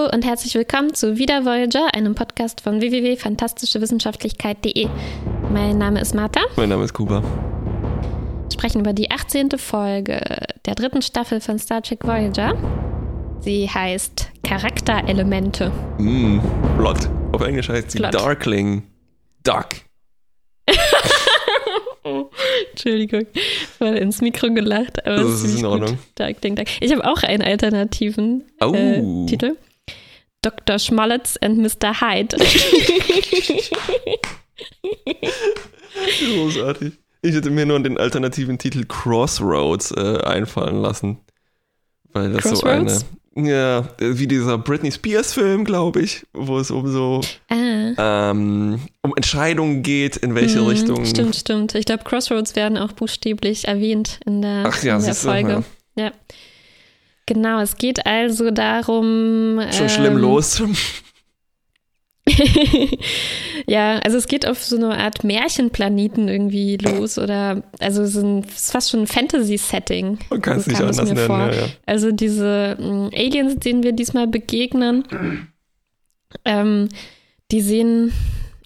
Hallo und herzlich willkommen zu Wieder Voyager, einem Podcast von www.fantastischewissenschaftlichkeit.de. Mein Name ist Martha. Mein Name ist Kuba. Wir sprechen über die 18. Folge der dritten Staffel von Star Trek Voyager. Sie heißt Charakterelemente. Mm, Plot. Auf Englisch heißt sie Plot. Darkling. Duck. Entschuldigung, mal ins Mikro gelacht, aber Das ist in Ordnung. Dark, Ding, Dark. Ich habe auch einen alternativen Oh. äh, Titel. Dr. Schmolletz and Mr. Hyde. Großartig. Ich hätte mir nur den alternativen Titel Crossroads äh, einfallen lassen. Weil das so eine. Crossroads? Ja, wie dieser Britney Spears Film, glaube ich, wo es um so ah. ähm, um Entscheidungen geht, in welche Mhm, Richtung. Stimmt, stimmt. Ich glaube, Crossroads werden auch buchstäblich erwähnt in der, Ach ja, in der siehst du, Folge. Ja. Genau, es geht also darum. Schon schlimm ähm, los. ja, also es geht auf so eine Art Märchenplaneten irgendwie los oder also es ist fast schon ein Fantasy-Setting. Man kann es nicht anders nennen. Ja, ja. Also diese mh, Aliens, denen wir diesmal begegnen, ähm, die sehen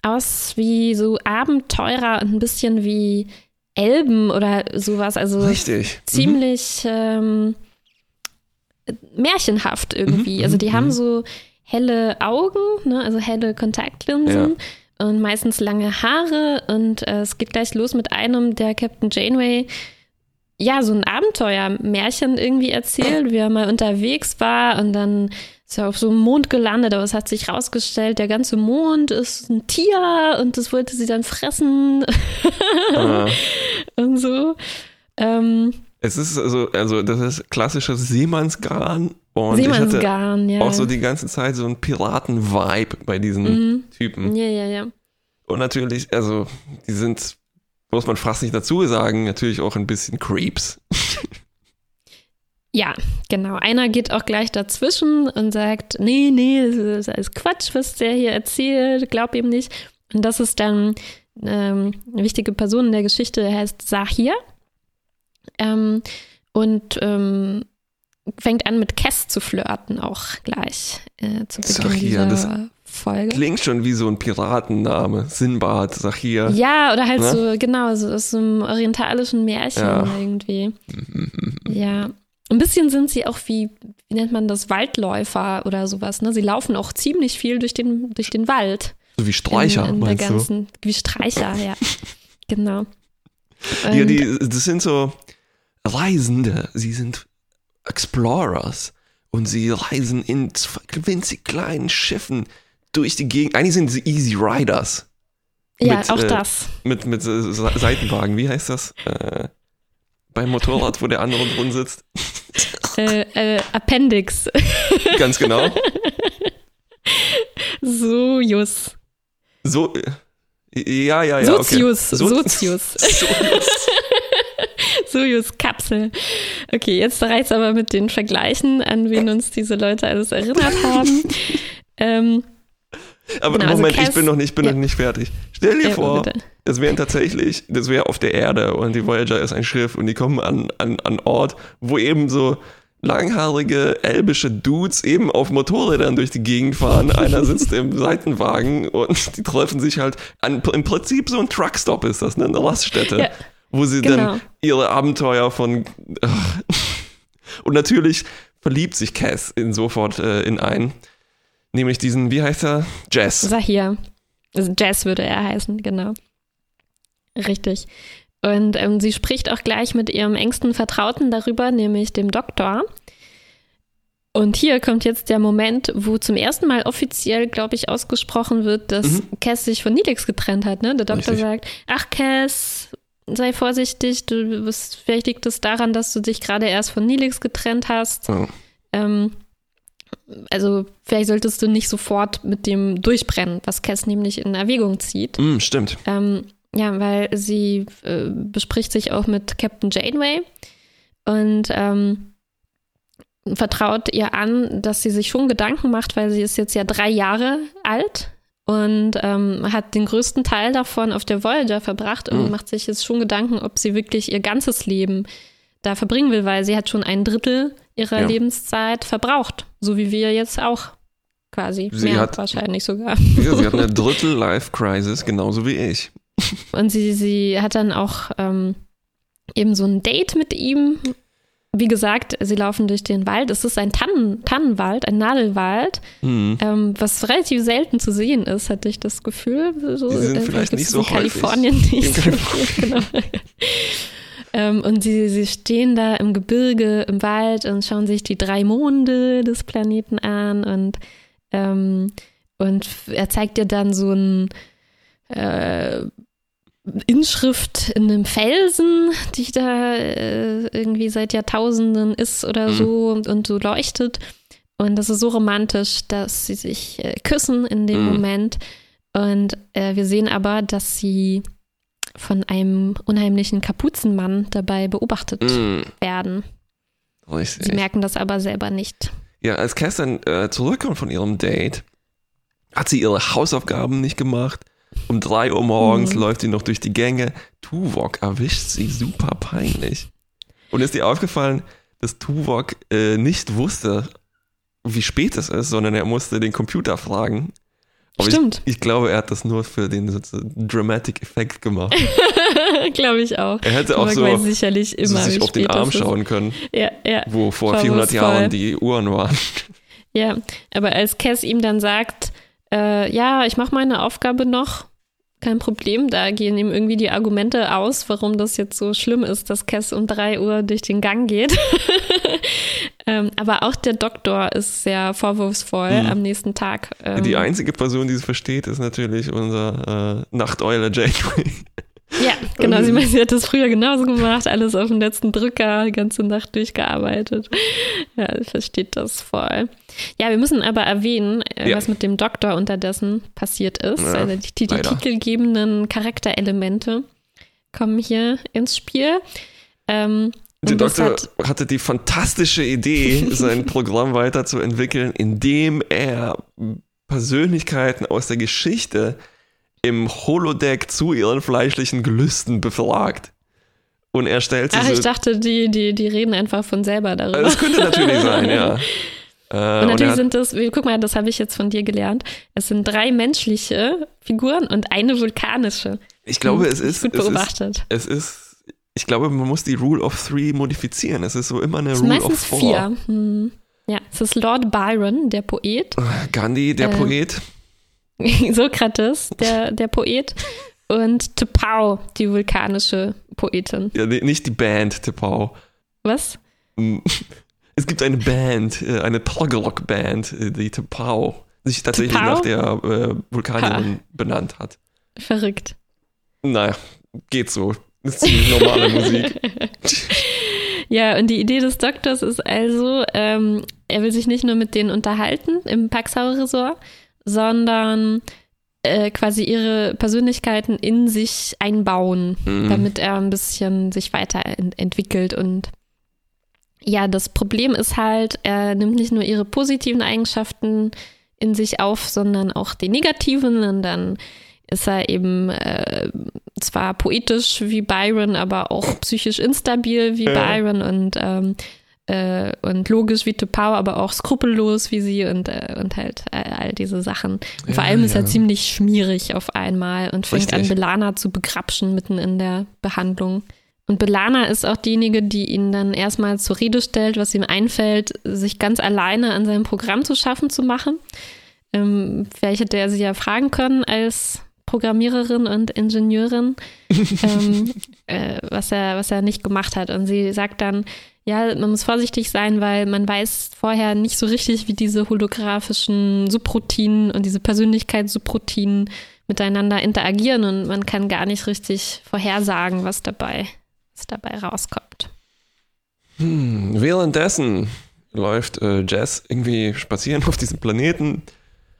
aus wie so Abenteurer und ein bisschen wie Elben oder sowas. Also Richtig. ziemlich ähm, märchenhaft irgendwie. Mhm, also die mhm, haben mhm. so helle Augen, ne? also helle Kontaktlinsen und meistens lange Haare und äh, es geht gleich los mit einem, der Captain Janeway ja so ein Abenteuermärchen irgendwie erzählt, wie er mal unterwegs war und dann ist er auf so einem Mond gelandet, aber es hat sich rausgestellt, der ganze Mond ist ein Tier und das wollte sie dann fressen Ah. und so. Ähm, Es ist also, also das ist klassisches Seemannsgarn. Und Seemannsgarn, ja. auch so die ganze Zeit so einen Piraten-Vibe bei diesen Mhm. Typen. Ja, ja, ja. Und natürlich, also, die sind, muss man fast nicht dazu sagen, natürlich auch ein bisschen Creeps. Ja, genau. Einer geht auch gleich dazwischen und sagt, nee, nee, das ist alles Quatsch, was der hier erzählt, glaub ihm nicht. Und das ist dann ähm, eine wichtige Person in der Geschichte, der heißt Sahir. Ähm, und ähm, fängt an mit Cass zu flirten auch gleich äh, zu Beginn Sahir, dieser das Folge. Klingt schon wie so ein Piratenname. Sinbad, Sahir. Ja, oder halt Ne? so, genau, so aus so einem orientalischen Märchen Ja. irgendwie. Ja. Ein bisschen sind sie auch wie, wie nennt man das, Waldläufer oder sowas, ne? Sie laufen auch ziemlich viel durch den, durch den Wald. So wie Streicher, in, in meinst du? ganzen, Wie Streicher, ja. genau. Ja, Und- die, das sind so Reisende. Sie sind Explorers. Und sie reisen in winzig kleinen Schiffen durch die Gegend. Eigentlich sind sie Easy Riders. ja, mit, auch äh, das. Mit, mit äh, Se- Seitenwagen. Wie heißt das? Äh, beim Motorrad, wo der andere drin sitzt. Äh, äh, Appendix. Ganz genau. Sojus. So. äh, Ja, ja, ja. Sozius. Okay. So- Sozius. Sozius. Sojus-Kapsel. Okay, jetzt reicht's aber mit den Vergleichen, an wen uns diese Leute alles erinnert haben. ähm, Aber Genau, also Moment, ich Cass- bin noch nicht, bin ja. noch nicht fertig. Stell dir ja, vor, bitte. das wären tatsächlich, das wäre auf der Erde und die Voyager ist ein Schiff und die kommen an, an, an Ort, wo eben so langhaarige elbische Dudes eben auf Motorrädern durch die Gegend fahren. Einer sitzt im Seitenwagen und die treffen sich halt an, im Prinzip so ein Truckstop ist das, ne? eine Raststätte, Ja, wo sie genau. dann ihre Abenteuer von ach. und natürlich verliebt sich Cass in sofort äh, in einen, nämlich diesen, wie heißt er? Jess. Sahir. Also Jazz würde er heißen, genau. Richtig. Und ähm, sie spricht auch gleich mit ihrem engsten Vertrauten darüber, nämlich dem Doktor. Und hier kommt jetzt der Moment, wo zum ersten Mal offiziell, glaube ich, ausgesprochen wird, dass Mhm. Cass sich von Nilix getrennt hat. Ne? Der Doktor Richtig. sagt, ach Cass, sei vorsichtig, du bist, vielleicht liegt es daran, dass du dich gerade erst von Nilix getrennt hast. Oh. Ähm, also vielleicht solltest du nicht sofort mit dem durchbrennen, was Cass nämlich in Erwägung zieht. Mm, stimmt. Ähm, ja, weil sie äh, bespricht sich auch mit Captain Janeway und ähm, vertraut ihr an, dass sie sich schon Gedanken macht, weil sie ist jetzt ja drei Jahre alt und ähm, hat den größten Teil davon auf der Voyager verbracht und Mhm. macht sich jetzt schon Gedanken, ob sie wirklich ihr ganzes Leben da verbringen will, weil sie hat schon ein Drittel ihrer Ja. Lebenszeit verbraucht, so wie wir jetzt auch quasi. Sie Mehr hat- wahrscheinlich sogar. Ja, sie hat eine Drittel-Life-Crisis, genauso wie ich. Und sie, sie hat dann auch ähm, eben so ein Date mit ihm. Wie gesagt, sie laufen durch den Wald. Es ist ein Tannen, Tannenwald, ein Nadelwald, Hm. ähm, was relativ selten zu sehen ist, hatte ich das Gefühl. So, Die sind äh, vielleicht nicht so in Kalifornien häufig. nicht In so viel, genau. ähm, und sie, sie stehen da im Gebirge, im Wald und schauen sich die drei Monde des Planeten an und, ähm, und er zeigt dir dann so ein äh, Inschrift in einem Felsen, die da äh, irgendwie seit Jahrtausenden ist oder Mhm. so und, und so leuchtet. Und das ist so romantisch, dass sie sich äh, küssen in dem Mhm. Moment. Und äh, wir sehen aber, dass sie von einem unheimlichen Kapuzenmann dabei beobachtet Hm. werden. Richtig. Sie merken das aber selber nicht. Ja, als dann äh, zurückkommt von ihrem Date, hat sie ihre Hausaufgaben nicht gemacht. Um drei Uhr morgens Mhm. läuft sie noch durch die Gänge. Tuvok erwischt sie super peinlich. Und ist dir aufgefallen, dass Tuvok äh, nicht wusste, wie spät es ist, sondern er musste den Computer fragen. Aber Stimmt. Ich, ich glaube, er hat das nur für den sozusagen Dramatic Effekt gemacht. Glaube ich auch. Er hätte auch so, sicherlich so immer, sich wie auf den Arm schauen können, Ja, ja. wo vor 400 Vorwurfsvoll. Jahren die Uhren waren. Ja, aber als Cass ihm dann sagt, äh, ja, ich mache meine Aufgabe noch, kein Problem, da gehen ihm irgendwie die Argumente aus, warum das jetzt so schlimm ist, dass Cass um drei Uhr durch den Gang geht. ähm, aber auch der Doktor ist sehr vorwurfsvoll Mhm. am nächsten Tag. Ähm, Die einzige Person, die es versteht, ist natürlich unser äh, Nachteule Janeway. Ja, genau. Sie, meint, sie hat das früher genauso gemacht, alles auf dem letzten Drücker, die ganze Nacht durchgearbeitet. Ja, versteht das voll. Ja, wir müssen aber erwähnen, äh, Ja. was mit dem Doktor unterdessen passiert ist. Ja, also die, die, die titelgebenden Charakterelemente kommen hier ins Spiel. Ähm, Der Doktor hat, hatte die fantastische Idee, sein Programm weiterzuentwickeln, indem er Persönlichkeiten aus der Geschichte im Holodeck zu ihren fleischlichen Gelüsten befragt. Und er stellt sich ach, ich dachte, die, die, die reden einfach von selber darüber. das könnte natürlich sein, ja. Äh, Und natürlich hat- sind das, guck mal, das habe ich jetzt von dir gelernt. Es sind drei menschliche Figuren und eine vulkanische. ich glaube, es ist, Gut es ist, beobachtet. es ist, ich glaube, man muss die Rule of Three modifizieren. Es ist so immer eine Rule of Four. vier. Hm. Ja, es ist Lord Byron, der Poet, Gandhi, der Äh, Poet. Sokrates, der, der Poet und Tepau, die vulkanische Poetin. Ja, nicht die Band, Tepau. Was? Mm. Es gibt eine Band, äh, eine Prog-Rock-Band, äh, die Tepau, sich tatsächlich Tepau? nach der äh, Vulkanierin benannt hat. Verrückt. Naja, geht so. Das ist ziemlich normale Musik. Ja, und die Idee des Doktors ist also, ähm, er will sich nicht nur mit denen unterhalten im Paxauer Resort, sondern äh, quasi ihre Persönlichkeiten in sich einbauen, Mhm. damit er ein bisschen sich weiterentwickelt. Und ja, das Problem ist halt, er nimmt nicht nur ihre positiven Eigenschaften in sich auf, sondern auch die negativen. Und dann ist er eben äh, zwar poetisch wie Byron, aber auch psychisch instabil wie. Byron und, ähm, äh, und logisch wie Tupau, aber auch skrupellos wie sie und, äh, und halt all, all diese Sachen. Und Ja, vor allem ist er ja. ziemlich schmierig auf einmal und fängt an, Richtig. Belana zu begrapschen mitten in der Behandlung. Und Belana ist auch diejenige, die ihn dann erstmal zur Rede stellt, was ihm einfällt, sich ganz alleine an seinem Programm zu schaffen zu machen. Ähm, vielleicht hätte er sie ja fragen können als Programmiererin und Ingenieurin, ähm, äh, was, er, was er nicht gemacht hat. Und sie sagt dann, ja, man muss vorsichtig sein, weil man weiß vorher nicht so richtig, wie diese holographischen Subroutinen und diese Persönlichkeitssubroutinen miteinander interagieren und man kann gar nicht richtig vorhersagen, was dabei, was dabei rauskommt. Hm, währenddessen läuft äh, Jess irgendwie spazieren auf diesem Planeten,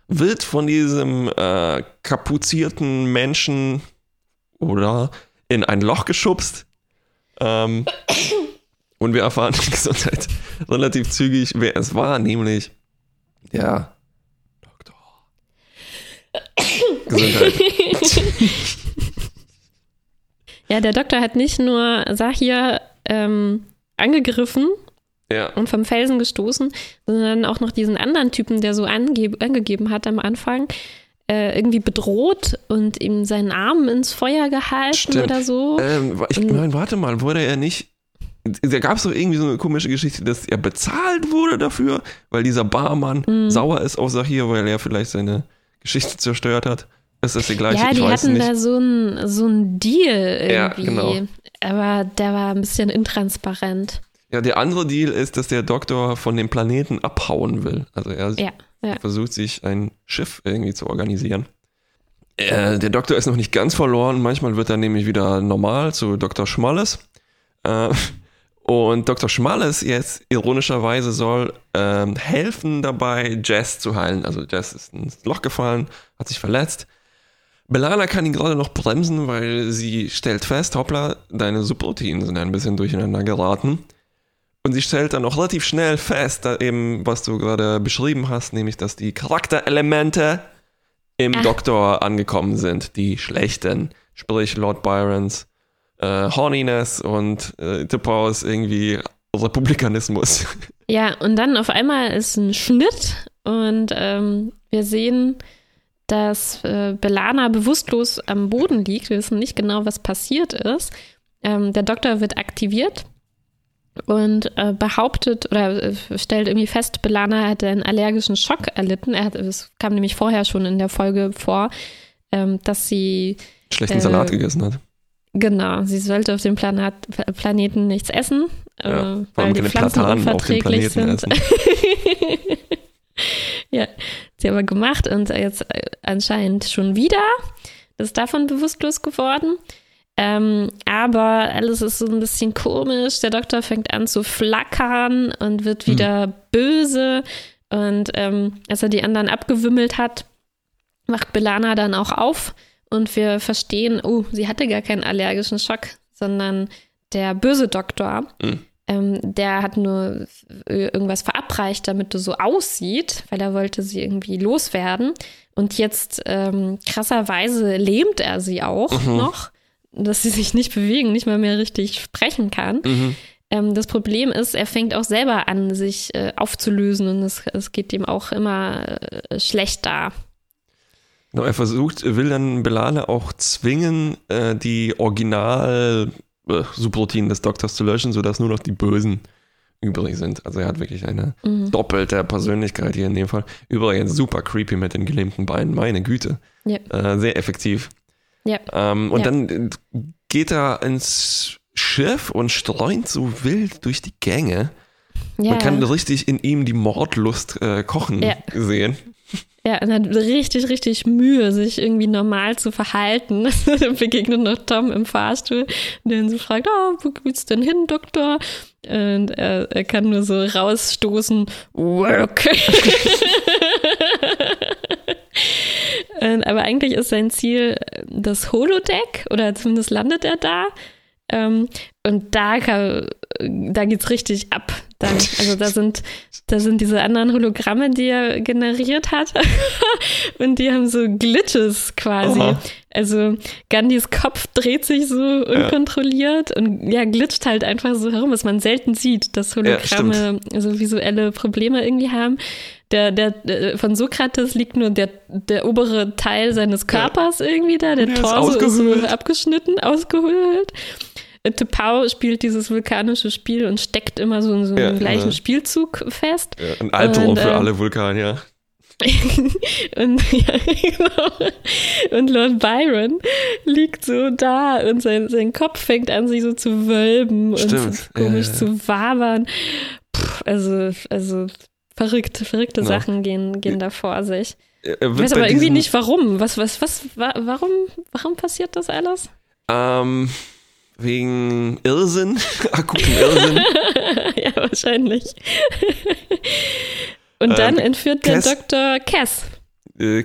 wird von diesem äh, kapuzierten Menschen oder in ein Loch geschubst. Ähm, und wir erfahren Gesundheit relativ zügig, wer es war, nämlich der Doktor. Gesundheit. Ja, der Doktor hat nicht nur Sahir ähm, angegriffen Ja. und vom Felsen gestoßen, sondern auch noch diesen anderen Typen, der so angegeben hat am Anfang, äh, irgendwie bedroht und ihm seinen Arm ins Feuer gehalten Stimmt. oder so. Ähm, ich meine, warte mal, wurde er nicht. Da gab es doch irgendwie so eine komische Geschichte, dass er bezahlt wurde dafür, weil dieser Barmann Mhm. sauer ist auf Sahir, weil er vielleicht seine Geschichte zerstört hat. Ist das die gleiche? ja, die hatten nicht. da so ein, so ein Deal Ja, irgendwie. genau. Aber der war ein bisschen intransparent. Ja, der andere Deal ist, dass der Doktor von dem Planeten abhauen will. Also er Ja, ja. versucht sich ein Schiff irgendwie zu organisieren. Äh, der Doktor ist noch nicht ganz verloren. Manchmal wird er nämlich wieder normal zu Dr. Schmalles. Äh, und Dr. Schmalles jetzt ironischerweise soll ähm, helfen dabei, Jess zu heilen. Also Jess ist ins Loch gefallen, hat sich verletzt. Belana kann ihn gerade noch bremsen, weil sie stellt fest, hoppla, deine Subroutinen sind ein bisschen durcheinander geraten. Und sie stellt dann auch relativ schnell fest, eben, was du gerade beschrieben hast, nämlich, dass die Charakterelemente im Ach. Doktor angekommen sind, die schlechten, sprich Lord Byrons äh, Horniness und äh, Tippaus irgendwie Republikanismus. Ja, und dann auf einmal ist ein Schnitt und ähm, wir sehen, dass äh, Belana bewusstlos am Boden liegt. Wir wissen nicht genau, was passiert ist. Ähm, der Doktor wird aktiviert und äh, behauptet oder äh, stellt irgendwie fest, Belana hätte einen allergischen Schock erlitten. Er hat, es kam nämlich vorher schon in der Folge vor, ähm, dass sie Schlechten Äh, Salat gegessen hat. Genau, sie sollte auf dem Planat, Planeten nichts essen, Ja, äh, weil die Pflanzen unverträglich sind. ja, hat sie aber gemacht und jetzt äh, anscheinend schon wieder. Ist davon bewusstlos geworden. Ähm, aber alles ist so ein bisschen komisch. Der Doktor fängt an zu flackern und wird wieder böse. Und ähm, als er die anderen abgewimmelt hat, wacht Belana dann auch auf und wir verstehen, oh, sie hatte gar keinen allergischen Schock, sondern der böse Doktor, Mhm. ähm, der hat nur äh, irgendwas verabreicht, damit du so aussieht, weil er wollte sie irgendwie loswerden. Und jetzt ähm, krasserweise lähmt er sie auch Mhm. noch, dass sie sich nicht bewegen, nicht mal mehr richtig sprechen kann. Mhm. Ähm, das Problem ist, er fängt auch selber an, sich äh, aufzulösen und es, es geht ihm auch immer äh, schlechter. Genau, er versucht, will dann Belane auch zwingen, äh, die Original äh, des Doktors zu löschen, sodass nur noch die Bösen übrig sind. Also er hat wirklich eine Mhm. doppelte Persönlichkeit hier in dem Fall. Übrigens super creepy mit den gelähmten Beinen, meine Güte. Ja. Äh, sehr effektiv. Ja. Ähm, und Ja. dann geht er ins Schiff und streunt so wild durch die Gänge. Ja, Man kann richtig in ihm die Mordlust äh, kochen Ja. sehen. Ja, und hat richtig, richtig Mühe, sich irgendwie normal zu verhalten. Dann begegnet noch Tom im Fahrstuhl, der ihn so fragt, oh, wo geht's denn hin, Doktor? Und er, er kann nur so rausstoßen, work. Und, aber eigentlich ist sein Ziel das Holodeck, oder zumindest landet er da. Ähm, und da, kann, da geht's richtig ab. Dann, also da sind, da sind diese anderen Hologramme, die er generiert hat. und die haben so Glitches quasi. Aha. Also Gandhis Kopf dreht sich so unkontrolliert und ja, glitscht halt einfach so herum, was man selten sieht, dass Hologramme so visuelle Probleme irgendwie haben. Der, der, der, von Sokrates liegt nur der, der obere Teil seines Körpers irgendwie da, der Der ist Torso ist, so abgeschnitten, ausgehöhlt. Tepau spielt dieses vulkanische Spiel und steckt immer so in so einem Ja, gleichen ja. Spielzug fest. Ja, ein Albtraum Und, für ähm, alle Vulkanier. und, ja, genau. und Lord Byron liegt so da und sein, sein Kopf fängt an, sich so zu wölben und Stimmt. so komisch zu wabern. Puh, also, also verrückt, verrückte Ja. Sachen gehen, gehen da vor sich. Ich weiß aber irgendwie nicht warum. Was, was, was, wa warum, warum passiert das alles? Ähm, wegen Irrsinn, akutem Irrsinn. ja, wahrscheinlich. Und dann Ähm, entführt der Cass- Doktor Cass. äh,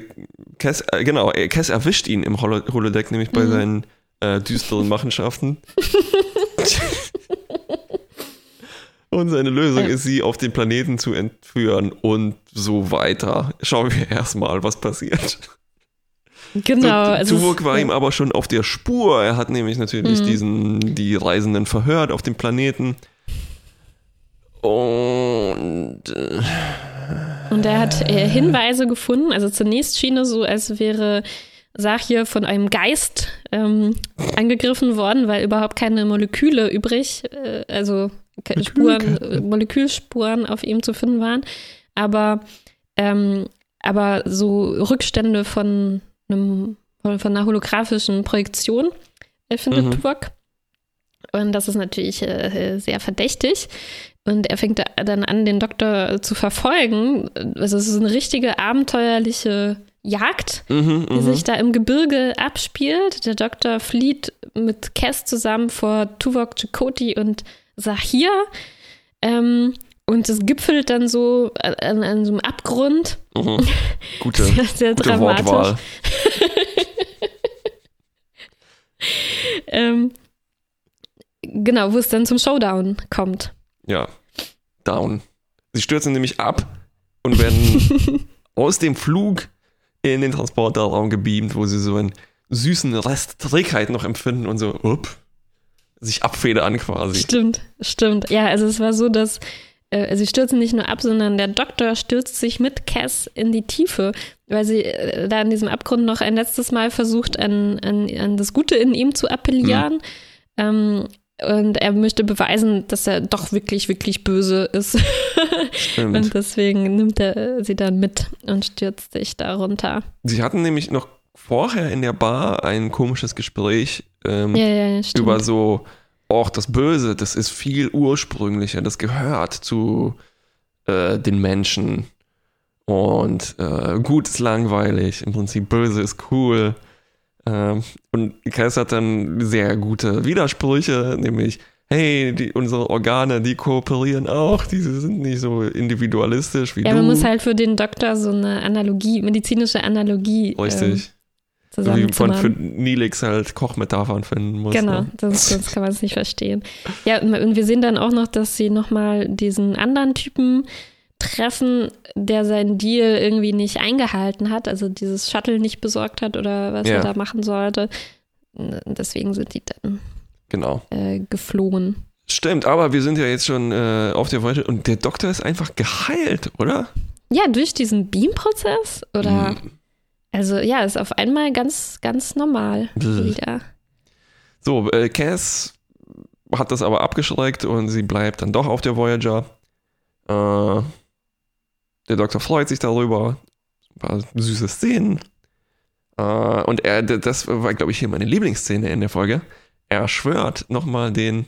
Cass, äh, genau, äh, Cass erwischt ihn im Holo Holodeck, nämlich bei Mhm. seinen äh, düsteren Machenschaften. und seine Lösung ist, sie auf den Planeten zu entführen und so weiter. Schauen wir erstmal, was passiert. Genau. So, also Tuvok war ja. ihm aber schon auf der Spur. Er hat nämlich natürlich Mhm. diesen, die Reisenden verhört auf dem Planeten. Und äh, Und er hat äh, Hinweise gefunden. Also zunächst schien es so, als wäre Sachir von einem Geist ähm, angegriffen worden, weil überhaupt keine Moleküle übrig, äh, also Spuren, äh, Molekülspuren auf ihm zu finden waren. Aber, ähm, aber so Rückstände von, einem, von einer holographischen Projektion äh, findet Mhm. Tuvok. Und das ist natürlich äh, sehr verdächtig. Und er fängt da- dann an, den Doktor zu verfolgen. Also es ist eine richtige abenteuerliche Jagd, mhm, die mhm. sich da im Gebirge abspielt. Der Doktor flieht mit Cass zusammen vor Tuvok, Chakoti und Sahir. Ähm, und es gipfelt dann so an, an so einem Abgrund. Mhm. Gute, Sehr, sehr gute dramatisch. Wortwahl. Ähm, genau, wo es dann zum Showdown kommt. Ja. Down. Sie stürzen nämlich ab und werden aus dem Flug in den Transporterraum gebeamt, wo sie so einen süßen Rest Trägheit noch empfinden und so, up, sich abfedern quasi. Stimmt, stimmt. Ja, also es war so, dass äh, sie stürzen nicht nur ab, sondern der Doktor stürzt sich mit Cass in die Tiefe, weil sie äh, da in diesem Abgrund noch ein letztes Mal versucht, an, an, an das Gute in ihm zu appellieren. Ähm, und er möchte beweisen, dass er doch wirklich, wirklich böse ist. Stimmt. und deswegen nimmt er sie dann mit und stürzt sich da runter. Sie hatten nämlich noch vorher in der Bar ein komisches Gespräch ähm, Ja, ja, über so, auch das Böse, das ist viel ursprünglicher, das gehört zu äh, den Menschen. Und äh, gut ist langweilig, im Prinzip böse ist cool. Ähm, und Kais hat dann sehr gute Widersprüche, nämlich, hey, die, unsere Organe, die kooperieren auch, diese sind nicht so individualistisch wie ja, du. man muss halt für den Doktor so eine Analogie, medizinische Analogie ähm, So wie man zusammenzimmern. für Nilix halt Kochmetaphern finden muss. Genau, Ne? sonst, sonst kann man es nicht verstehen. Ja, und und wir sehen dann auch noch, dass sie nochmal diesen anderen Typen treffen, der seinen Deal irgendwie nicht eingehalten hat, also dieses Shuttle nicht besorgt hat oder was Ja. er da machen sollte. Deswegen sind die dann Genau. äh, geflohen. Stimmt, aber wir sind ja jetzt schon äh, auf der Weite und der Doktor ist einfach geheilt, oder? Ja, durch diesen Beam-Prozess oder Hm. Also ja, ist auf einmal ganz, ganz normal wieder. So, äh, Cass hat das aber abgeschreckt und sie bleibt dann doch auf der Voyager. Äh, der Doktor freut sich darüber. Ein paar süße Szenen. Äh, und er, das war, glaube ich, hier meine Lieblingsszene in der Folge. Er schwört nochmal den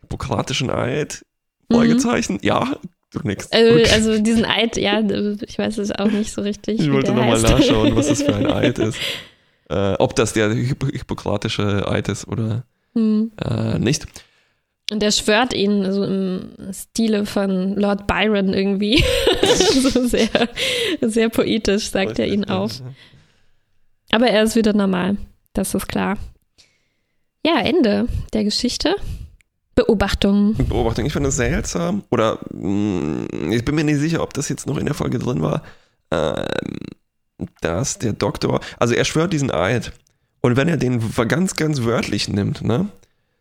hippokratischen Eid. Mhm. Fragezeichen. Ja, du nix. Äh, Gut. Also diesen Eid, ja, ich weiß es auch nicht so richtig. Ich wollte nochmal nachschauen, was das für ein Eid ist. Äh, ob das der Hipp hippokratische Eid ist oder Hm. äh, nicht. Und er schwört ihn so im Stile von Lord Byron irgendwie. so sehr, sehr poetisch sagt er ihn auf. Aber er ist wieder normal. Das ist klar. Ja, Ende der Geschichte. Beobachtung. Beobachtung. Ich fand das seltsam. Oder mh, ich bin mir nicht sicher, ob das jetzt noch in der Folge drin war, ähm, dass der Doktor, also er schwört diesen Eid. Und wenn er den ganz, ganz wörtlich nimmt, ne,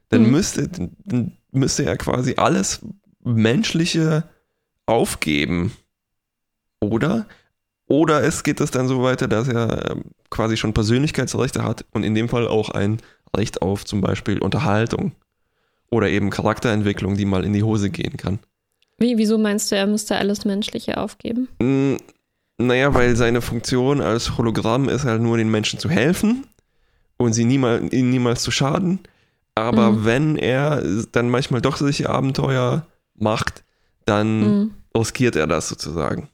dann Mhm. müsste, dann müsste er quasi alles Menschliche aufgeben. Oder? Oder es geht es dann so weiter, dass er ähm, quasi schon Persönlichkeitsrechte hat und in dem Fall auch ein Recht auf zum Beispiel Unterhaltung. Oder eben Charakterentwicklung, die mal in die Hose gehen kann. Wie, wieso meinst du, er müsste alles Menschliche aufgeben? Mm, Naja, weil seine Funktion als Hologramm ist halt nur den Menschen zu helfen und sie niemals, ihnen niemals zu schaden. Aber Mhm. wenn er dann manchmal doch solche Abenteuer macht, dann Hm. riskiert er das sozusagen.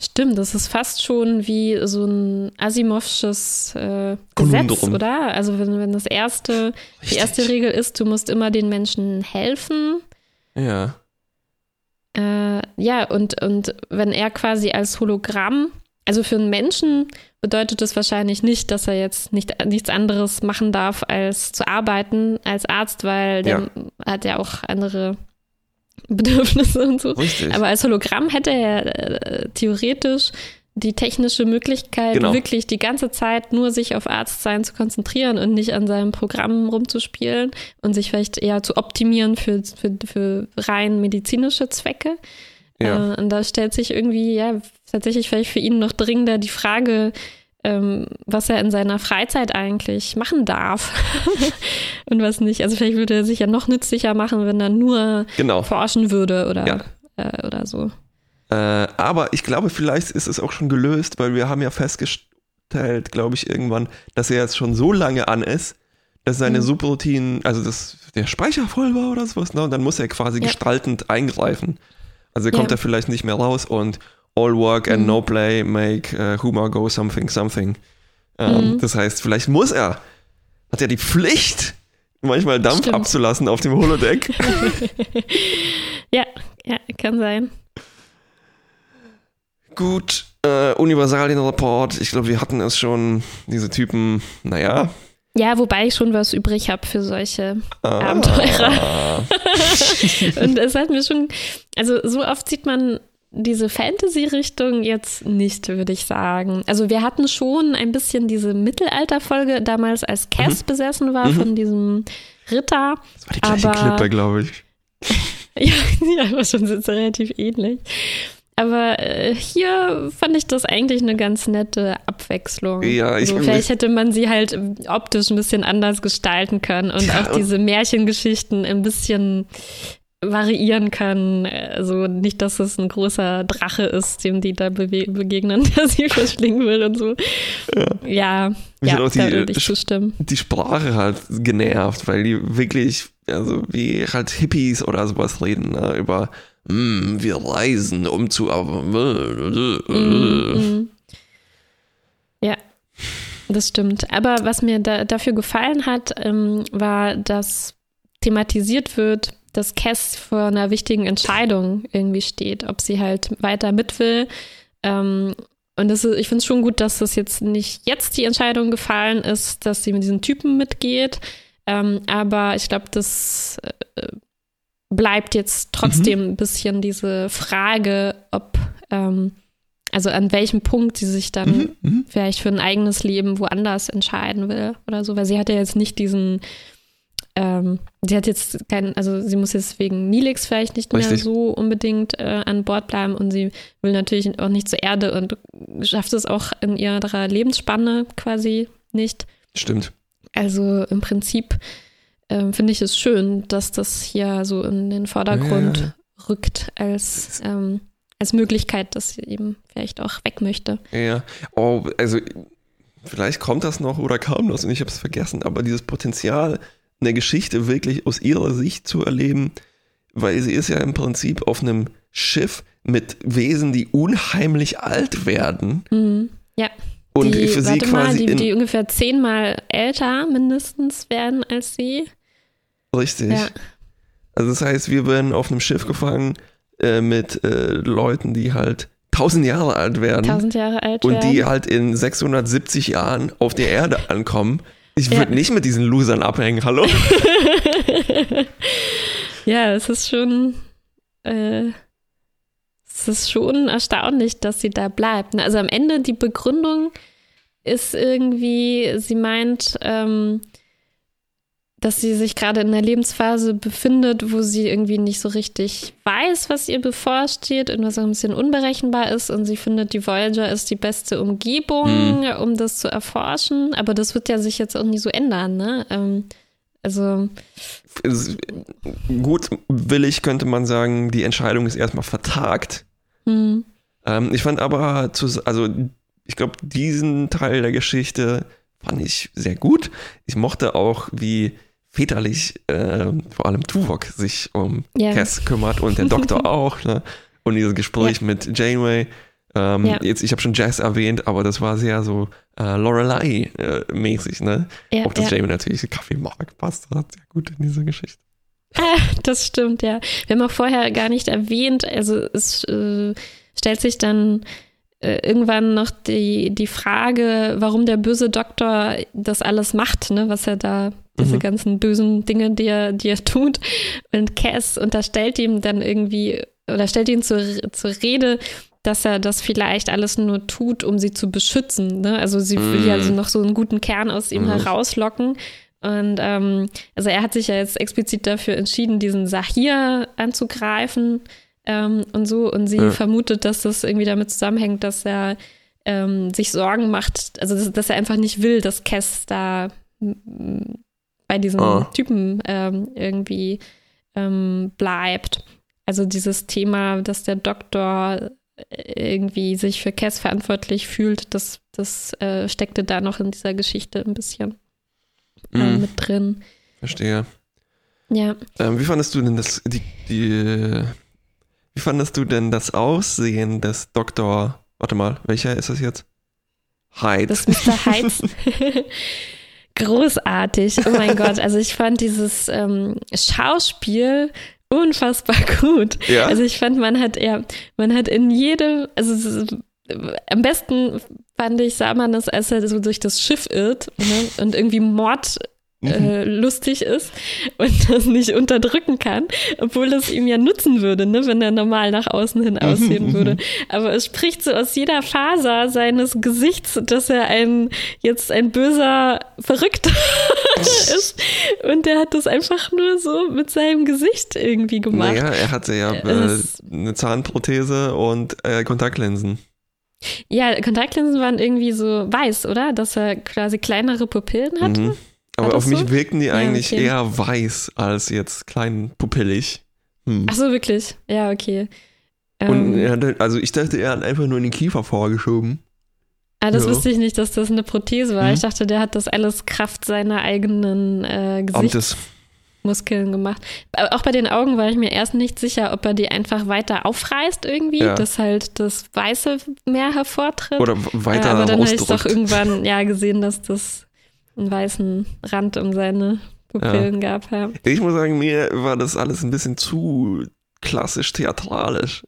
Stimmt, das ist fast schon wie so ein Asimovsches äh, Gesetz, oder? Also wenn, wenn das erste, die erste Regel ist, du musst immer den Menschen helfen. Ja. Äh, ja, und, und wenn er quasi als Hologramm, also für einen Menschen bedeutet das wahrscheinlich nicht, dass er jetzt nicht, nichts anderes machen darf, als zu arbeiten als Arzt, weil der hat ja auch andere Bedürfnisse und so. Richtig. Aber als Hologramm hätte er äh, theoretisch die technische Möglichkeit, Genau. wirklich die ganze Zeit nur sich auf Arztsein zu konzentrieren und nicht an seinem Programm rumzuspielen und sich vielleicht eher zu optimieren für, für, für rein medizinische Zwecke. Ja. Äh, und da stellt sich irgendwie, ja, tatsächlich vielleicht für ihn noch dringender die Frage, ähm, was er in seiner Freizeit eigentlich machen darf und was nicht. Also vielleicht würde er sich ja noch nützlicher machen, wenn er nur Genau. forschen würde oder, Ja. äh, oder so. Äh, aber ich glaube, vielleicht ist es auch schon gelöst, weil wir haben ja festgestellt, glaube ich, irgendwann, dass er jetzt schon so lange an ist, dass seine Mhm. Subroutinen, also dass der Speicher voll war oder sowas, ne? und dann muss er quasi Ja. gestaltend eingreifen. Also kommt Ja. er vielleicht nicht mehr raus und all work and Mhm. no play make uh, Humor go something something. Ähm, Mhm. Das heißt, vielleicht muss er, hat er die Pflicht, manchmal Dampf Stimmt. abzulassen auf dem Holodeck. Ja, ja, kann sein. Gut, äh, Universalien-Report. Ich glaube, wir hatten es schon, diese Typen, naja. Ja, wobei ich schon was übrig habe für solche Ah. Abenteurer. Und es hat mir schon, also so oft sieht man diese Fantasy-Richtung jetzt nicht, würde ich sagen. Also wir hatten schon ein bisschen diese Mittelalter-Folge damals, als Cass besessen war Mhm. von diesem Ritter. Das war die gleiche Aber- Klippe, glaube ich. Ja, ja, war schon relativ ähnlich. Aber äh, hier fand ich das eigentlich eine ganz nette Abwechslung. Ja, ich- so, vielleicht hätte man sie halt optisch ein bisschen anders gestalten können und Ja, auch diese Märchengeschichten ein bisschen variieren können. Also nicht, dass es ein großer Drache ist, dem die da begegnen, der sie verschlingen will und so. Ja, Mich ja, hat auch die, da würde ich äh, zustimmen. Die Sprache hat genervt, weil die wirklich, also wie halt Hippies oder sowas reden, ne, über "Mm, wir reisen, um zu. Mhm. Ja, das stimmt. Aber was mir da, dafür gefallen hat, ähm, war, dass thematisiert wird, dass Cass vor einer wichtigen Entscheidung irgendwie steht, ob sie halt weiter mit will. Ähm, und das ist, ich finde es schon gut, dass das jetzt nicht jetzt die Entscheidung gefallen ist, dass sie mit diesen Typen mitgeht. Ähm, aber ich glaube, das äh, bleibt jetzt trotzdem ein bisschen diese Frage, ob, ähm, also an welchem Punkt sie sich dann Mhm, mhm. vielleicht für ein eigenes Leben woanders entscheiden will oder so, weil sie hat ja jetzt nicht diesen, ähm, sie hat jetzt keinen, also sie muss jetzt wegen Nilix vielleicht nicht mehr Richtig. so unbedingt äh, an Bord bleiben und sie will natürlich auch nicht zur Erde und schafft es auch in ihrer Lebensspanne quasi nicht. Stimmt. Also im Prinzip ähm, finde ich es schön, dass das hier so in den Vordergrund Ja. rückt als, ähm, als Möglichkeit, dass sie eben vielleicht auch weg möchte. Ja. Oh, also vielleicht kommt das noch oder kam das und ich habe es vergessen, aber dieses Potenzial, eine Geschichte wirklich aus ihrer Sicht zu erleben, weil sie ist ja im Prinzip auf einem Schiff mit Wesen, die unheimlich alt werden. Mhm. Ja. Und die, für sie warte mal, quasi die, die ungefähr zehnmal älter mindestens werden als sie. Richtig. Ja. Also das heißt, wir werden auf einem Schiff gefangen äh, mit äh, Leuten, die halt tausend Jahre alt werden Tausend Jahre alt und werden. die halt in 670 Jahren auf der Erde ankommen. Ich Ja. würde nicht mit diesen Losern abhängen, hallo? ja, es ist schon, äh, es ist schon erstaunlich, dass sie da bleibt. ne? Also am Ende die Begründung ist irgendwie, sie meint, ähm, dass sie sich gerade in einer Lebensphase befindet, wo sie irgendwie nicht so richtig weiß, was ihr bevorsteht und was auch ein bisschen unberechenbar ist. Und sie findet, die Voyager ist die beste Umgebung, um das zu erforschen. Aber das wird ja sich jetzt auch nicht so ändern, ne? Ähm, also, Es- Gut, willig könnte man sagen, die Entscheidung ist erstmal vertagt. hm, Ähm, ich fand aber, zu, also ich glaube, diesen Teil der Geschichte fand ich sehr gut. Ich mochte auch, wie väterlich äh, vor allem Tuvok sich um Ja. Cass kümmert und der Doktor auch. Ne? Und dieses Gespräch mit Janeway. Ähm, Ja. Jetzt, ich habe schon Jazz erwähnt, aber das war sehr so äh, Lorelei-mäßig. ne? ja, auch dass ja. Janeway natürlich Kaffee mag, passt hat sehr gut in diese Geschichte. Ah, das stimmt, ja. Wir haben auch vorher gar nicht erwähnt, also es äh, stellt sich dann äh, irgendwann noch die, die Frage, warum der böse Doktor das alles macht, ne, was er da, diese Mhm. ganzen bösen Dinge, die er, die er tut. Und Cass unterstellt ihm dann irgendwie, oder stellt ihn zur, zur Rede, dass er das vielleicht alles nur tut, um sie zu beschützen. Ne? Also sie will ja so noch so einen guten Kern aus ihm Mhm. herauslocken. Und ähm, also er hat sich ja jetzt explizit dafür entschieden, diesen Sahir anzugreifen ähm, und so. Und sie Ja. vermutet, dass das irgendwie damit zusammenhängt, dass er ähm, sich Sorgen macht, also dass, dass er einfach nicht will, dass Cass da bei diesem Ah. Typen ähm, irgendwie ähm, bleibt. Also dieses Thema, dass der Doktor irgendwie sich für Cass verantwortlich fühlt, das, das äh, steckte da noch in dieser Geschichte ein bisschen äh, Mhm. mit drin. Verstehe. Ja. Ähm, wie fandest du denn das, die, die, wie fandest du denn das Aussehen des Doktor, warte mal, welcher ist das jetzt? Hyde. Das Mr. Heiz. Großartig. Oh mein Gott. Also ich fand dieses ähm, Schauspiel unfassbar gut. ja? Also ich fand, man hat ja, man hat in jedem, also am besten fand ich, sah man das, als er so durch das Schiff irrt ne, und irgendwie Mord Mhm. äh, lustig ist und das nicht unterdrücken kann, obwohl es ihm ja nutzen würde, ne, wenn er normal nach außen hin aussehen mhm. würde. Aber es spricht so aus jeder Faser seines Gesichts, dass er ein jetzt ein böser Verrückter ist. Und er hat das einfach nur so mit seinem Gesicht irgendwie gemacht. Naja, er hatte ja Äh, eine Zahnprothese und äh, Kontaktlinsen. Ja, Kontaktlinsen waren irgendwie so weiß, oder? Dass er quasi kleinere Pupillen hatte. Mhm. Aber auf das mich so? wirkten die Ja, eigentlich okay. eher weiß als jetzt klein pupillig. Hm. Ach so, wirklich. Ja, okay. Und Ähm, er hatte, also ich dachte, er hat einfach nur in den Kiefer vorgeschoben. ah, das ja. wusste ich nicht, dass das eine Prothese war. Mhm. Ich dachte, der hat das alles Kraft seiner eigenen äh. Gesichtsmuskeln gemacht. Aber auch bei den Augen war ich mir erst nicht sicher, ob er die einfach weiter aufreißt irgendwie, Ja. dass halt das Weiße mehr hervortritt. Oder weiter äh, aber dann habe ich doch irgendwann ja gesehen, dass das einen weißen Rand um seine Pupillen gab. Ja. Ich muss sagen, mir war das alles ein bisschen zu klassisch theatralisch.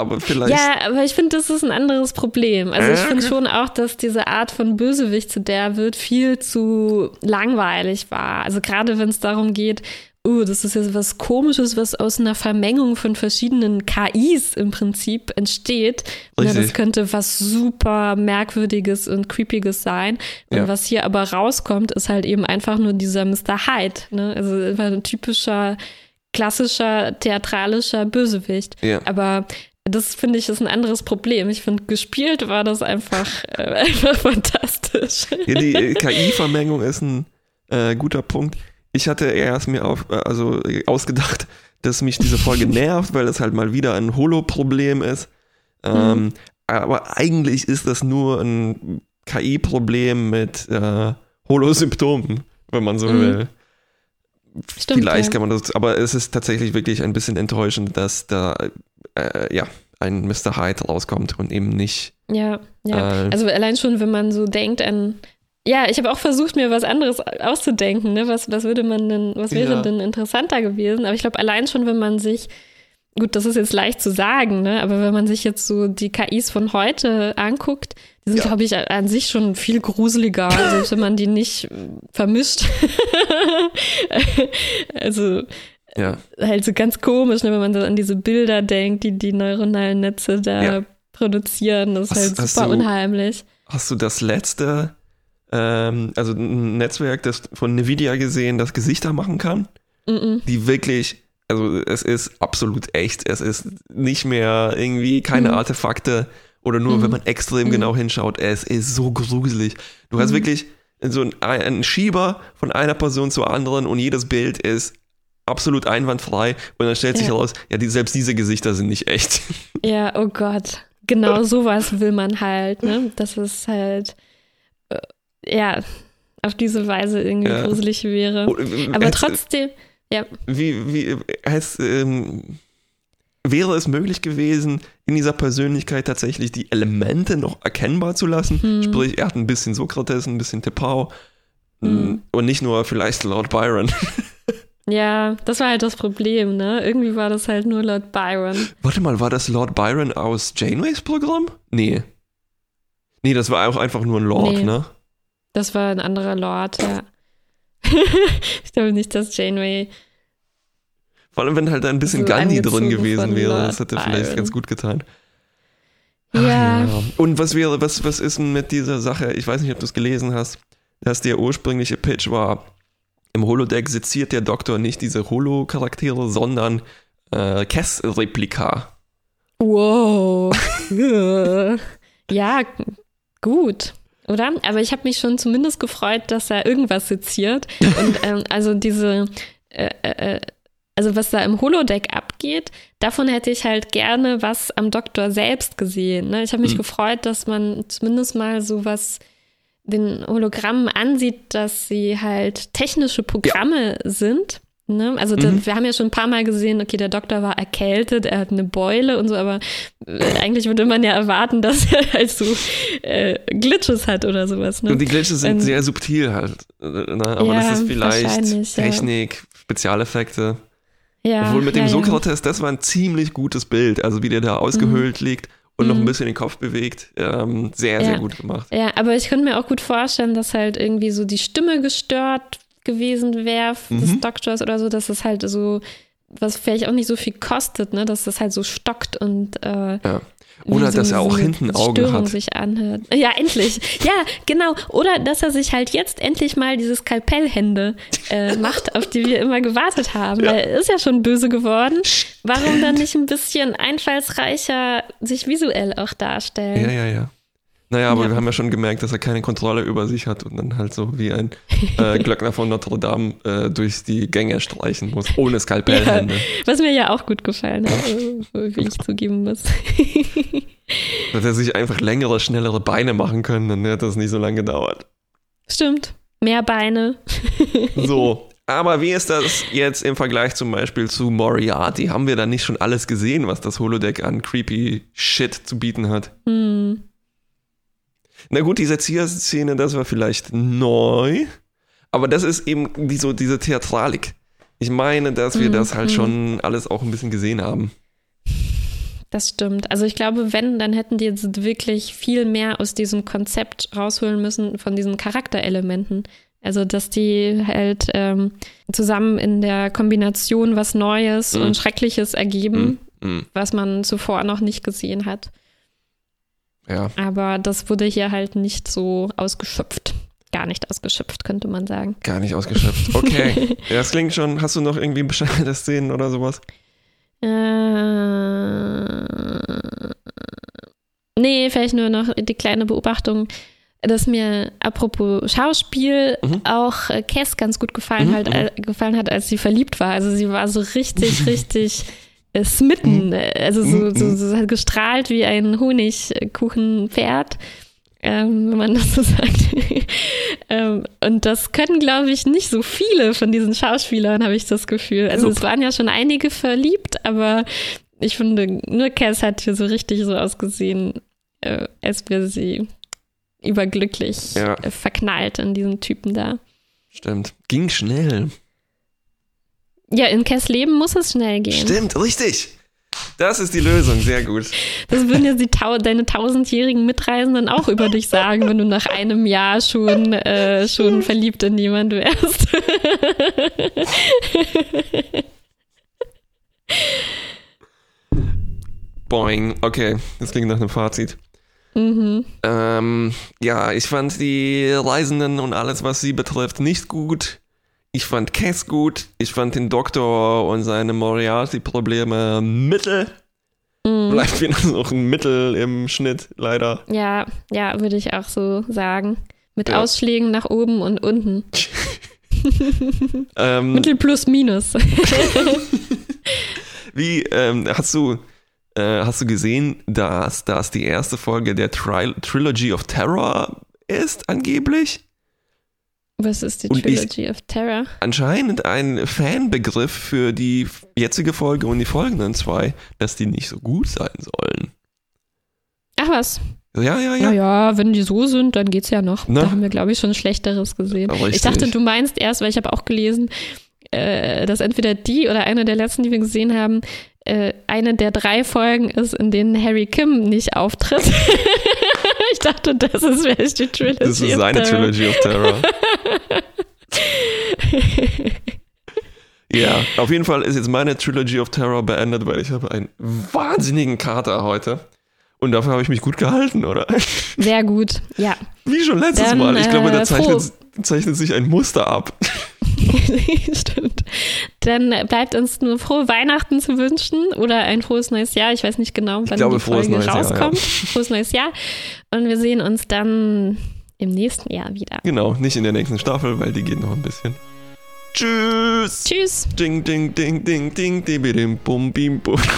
Aber vielleicht. Ja, aber ich finde, das ist ein anderes Problem. Also ich finde schon auch, dass diese Art von Bösewicht, zu der er wird, viel zu langweilig war. Also gerade wenn es darum geht, uh, das ist jetzt was Komisches, was aus einer Vermengung von verschiedenen KIs im Prinzip entsteht. Ja, das könnte was super Merkwürdiges und Creepiges sein. Und Ja. was hier aber rauskommt, ist halt eben einfach nur dieser Mr. Hyde. Ne? Also einfach ein typischer, klassischer, theatralischer Bösewicht. Ja. Aber das finde ich ist ein anderes Problem. Ich finde, gespielt war das einfach, äh, einfach fantastisch. Ja, die äh, KI-Vermengung ist ein äh, guter Punkt. Ich hatte erst mir auf, äh, also äh, ausgedacht, dass mich diese Folge nervt, weil es halt mal wieder ein Holo-Problem ist. Ähm, Mhm. Aber eigentlich ist das nur ein KI-Problem mit äh, Holo-Symptomen, wenn man so Mhm. will. Stimmt, Vielleicht kann man das, aber es ist tatsächlich wirklich ein bisschen enttäuschend, dass da äh, ja ein Mr. Hyde rauskommt und eben nicht. Ja, ja. Äh, Also allein schon, wenn man so denkt an. Ja, ich habe auch versucht, mir was anderes auszudenken. Ne? Was, was würde man denn, was wäre Ja. denn interessanter gewesen? Aber ich glaube, allein schon, wenn man sich, gut, das ist jetzt leicht zu sagen, ne? aber wenn man sich jetzt so die KIs von heute anguckt, die sind, Ja. glaube ich, an sich schon viel gruseliger, selbst wenn man die nicht äh, vermischt. also ja. halt so ganz komisch, ne, wenn man so an diese Bilder denkt, die die neuronalen Netze da Ja. produzieren. Das ist Hast- halt hast super du- unheimlich. Hast du das letzte, ähm, also ein Netzwerk das von Nvidia gesehen, das Gesichter machen kann? Mm Die wirklich, also es ist absolut echt. Es ist nicht mehr irgendwie keine Mhm. Artefakte oder nur, Mhm. wenn man extrem Mhm. genau hinschaut. Es ist so gruselig. Du hast Mhm. wirklich so einen, einen Schieber von einer Person zur anderen und jedes Bild ist absolut einwandfrei und dann stellt sich Ja. heraus, ja, die, selbst diese Gesichter sind nicht echt. Ja, oh Gott. Genau sowas will man halt, ne? Das ist halt, ja, auf diese Weise irgendwie Ja. gruselig wäre. Äh, Aber es- trotzdem, ja, Wie, wie, es, ähm, wäre es möglich gewesen, in dieser Persönlichkeit tatsächlich die Elemente noch erkennbar zu lassen? Hm. Sprich, er hat ein bisschen Sokrates, ein bisschen Tepau Hm. und nicht nur vielleicht Lord Byron. ja, das war halt das Problem, ne? Irgendwie war das halt nur Lord Byron. Warte mal, war das Lord Byron aus Janeways Programm? Nee. Nee, das war auch einfach nur ein Lord, Nee. ne? Das war ein anderer Lord, ja. ich glaube nicht, dass Janeway Vor allem, wenn halt ein bisschen So Gandhi drin gewesen wäre, das hätte vielleicht Byron. ganz gut getan. Ja. ja. Und was wäre, was, was ist denn mit dieser Sache? Ich weiß nicht, ob du es gelesen hast, dass der ursprüngliche Pitch war, im Holodeck seziert der Doktor nicht diese Holo-Charaktere, sondern äh, Cass-Replika. Wow. ja, gut. Oder? Aber ich habe mich schon zumindest gefreut, dass er irgendwas seziert. Und ähm, also diese, äh, äh, also was da im Holodeck abgeht, davon hätte ich halt gerne was am Doktor selbst gesehen. Ne? Ich habe mich mhm. gefreut, dass man zumindest mal sowas den Hologrammen ansieht, dass sie halt technische Programme ja. sind. Ne? Also mhm. da, wir haben ja schon ein paar Mal gesehen, okay, der Doktor war erkältet, er hat eine Beule und so, aber äh, eigentlich würde man ja erwarten, dass er halt so äh, Glitches hat oder sowas. Ne? Und die Glitches sind ähm, sehr subtil halt. Äh, ne? Aber ja, das ist vielleicht Technik, ja. Spezialeffekte. Ja, Obwohl mit dem ja, Sokrates, das war ein ziemlich gutes Bild. Also wie der da ausgehöhlt mhm. liegt und noch ein mhm. bisschen den Kopf bewegt. Ähm, sehr, ja. sehr gut gemacht. Ja, aber ich könnte mir auch gut vorstellen, dass halt irgendwie so die Stimme gestört gewesen wäre mhm. des Doktors oder so, dass es halt so, was vielleicht auch nicht so viel kostet, ne, dass das halt so stockt und äh, ja. Oder so, dass er auch so hinten Augen Störung hat. sich anhört. Ja, endlich. Ja, genau. Oder dass er sich halt jetzt endlich mal diese Skalpellhände äh, macht, auf die wir immer gewartet haben. Ja. Er ist ja schon böse geworden. Warum dann nicht ein bisschen einfallsreicher sich visuell auch darstellen? Ja, ja, ja. Naja, aber ja. wir haben ja schon gemerkt, dass er keine Kontrolle über sich hat und dann halt so wie ein äh, Glöckner von Notre Dame äh, durch die Gänge streichen muss, ohne Skalpellhände. Ja, was mir ja auch gut gefallen hat, wie ich zugeben muss. dass er sich einfach längere, schnellere Beine machen können, dann hätte das nicht so lange gedauert. Stimmt. Mehr Beine. so. Aber wie ist das jetzt im Vergleich zum Beispiel zu Moriarty? Haben wir da nicht schon alles gesehen, was das Holodeck an creepy Shit zu bieten hat? Hm. Na gut, diese Erzieher-Szene, das war vielleicht neu, aber das ist eben die, so diese Theatralik. Ich meine, dass wir mhm. das halt mhm. schon alles auch ein bisschen gesehen haben. Das stimmt. Also ich glaube, wenn, dann hätten die jetzt wirklich viel mehr aus diesem Konzept rausholen müssen von diesen Charakterelementen. Also, dass die halt ähm, zusammen in der Kombination was Neues mhm. und Schreckliches ergeben, mhm. mhm. was man zuvor noch nicht gesehen hat. Ja. Aber das wurde hier halt nicht so ausgeschöpft. Gar nicht ausgeschöpft, könnte man sagen. Gar nicht ausgeschöpft. Okay. ja, das klingt schon. Hast du noch irgendwie bescheuerte Szenen oder sowas? Äh, nee, vielleicht nur noch die kleine Beobachtung, dass mir apropos Schauspiel mhm. auch äh, Cass ganz gut gefallen, mhm. halt, äh, gefallen hat, als sie verliebt war. Also sie war so richtig, richtig smitten, mhm. also so, so, mhm. so, so gestrahlt wie ein Honigkuchenpferd. Ähm, wenn man das so sagt. ähm, und das können, glaube ich, nicht so viele von diesen Schauspielern, habe ich das Gefühl. Also es waren ja schon einige verliebt, aber ich finde, nur Cass hat hier so richtig so ausgesehen, äh, als wäre sie überglücklich ja. äh, verknallt in diesen Typen da. Stimmt. Ging schnell. Ja, in Kess Leben muss es schnell gehen. Stimmt, richtig. Das ist die Lösung, sehr gut. Das würden ja die, deine tausendjährigen Mitreisenden auch über dich sagen, wenn du nach einem Jahr schon, äh, schon verliebt in jemand wärst. Boing, okay, das klingt nach einem Fazit. Mhm. Ähm, ja, ich fand die Reisenden und alles, was sie betrifft, nicht gut. Ich fand Cass gut. Ich fand den Doktor und seine Moriarty-Probleme mittel. Mm. Bleibt wieder noch ein Mittel im Schnitt, leider. Ja, ja, würde ich auch so sagen. Mit ja. Ausschlägen nach oben und unten. ähm, Mittel plus minus. Wie, ähm, hast du, äh, hast du gesehen, dass das die erste Folge der Tri Trilogy of Terror ist, angeblich? Was ist die Trilogy ich, of Terror? Anscheinend ein Fanbegriff für die jetzige Folge und die folgenden zwei, dass die nicht so gut sein sollen. Ach was. Ja, ja, ja. Naja, wenn die so sind, dann geht's ja noch. Na? Da haben wir, glaube ich, schon Schlechteres gesehen. Ich dachte, du meinst erst, weil ich habe auch gelesen, äh, dass entweder die oder eine der letzten, die wir gesehen haben, äh, eine der drei Folgen ist, in denen Harry Kim nicht auftritt. ich dachte, das ist die Trilogy. Das ist seine Trilogy of Terror. ja, auf jeden Fall ist jetzt meine Trilogy of Terror beendet, weil ich habe einen wahnsinnigen Kater heute. Und dafür habe ich mich gut gehalten, oder? Sehr gut, ja. Wie schon letztes Dann, Mal. Ich glaube, da äh, zeichnet, zeichnet sich ein Muster ab. Stimmt. Dann bleibt uns nur frohe Weihnachten zu wünschen oder ein frohes neues Jahr. Ich weiß nicht genau, wann glaube, die Folge neues Jahr, rauskommt. Frohes neues Jahr. Und wir sehen uns dann im nächsten Jahr wieder. Genau, nicht in der nächsten Staffel, weil die geht noch ein bisschen. Tschüss. Tschüss. Ding, ding, ding, ding, ding, ding, ding, bum, bim, bum.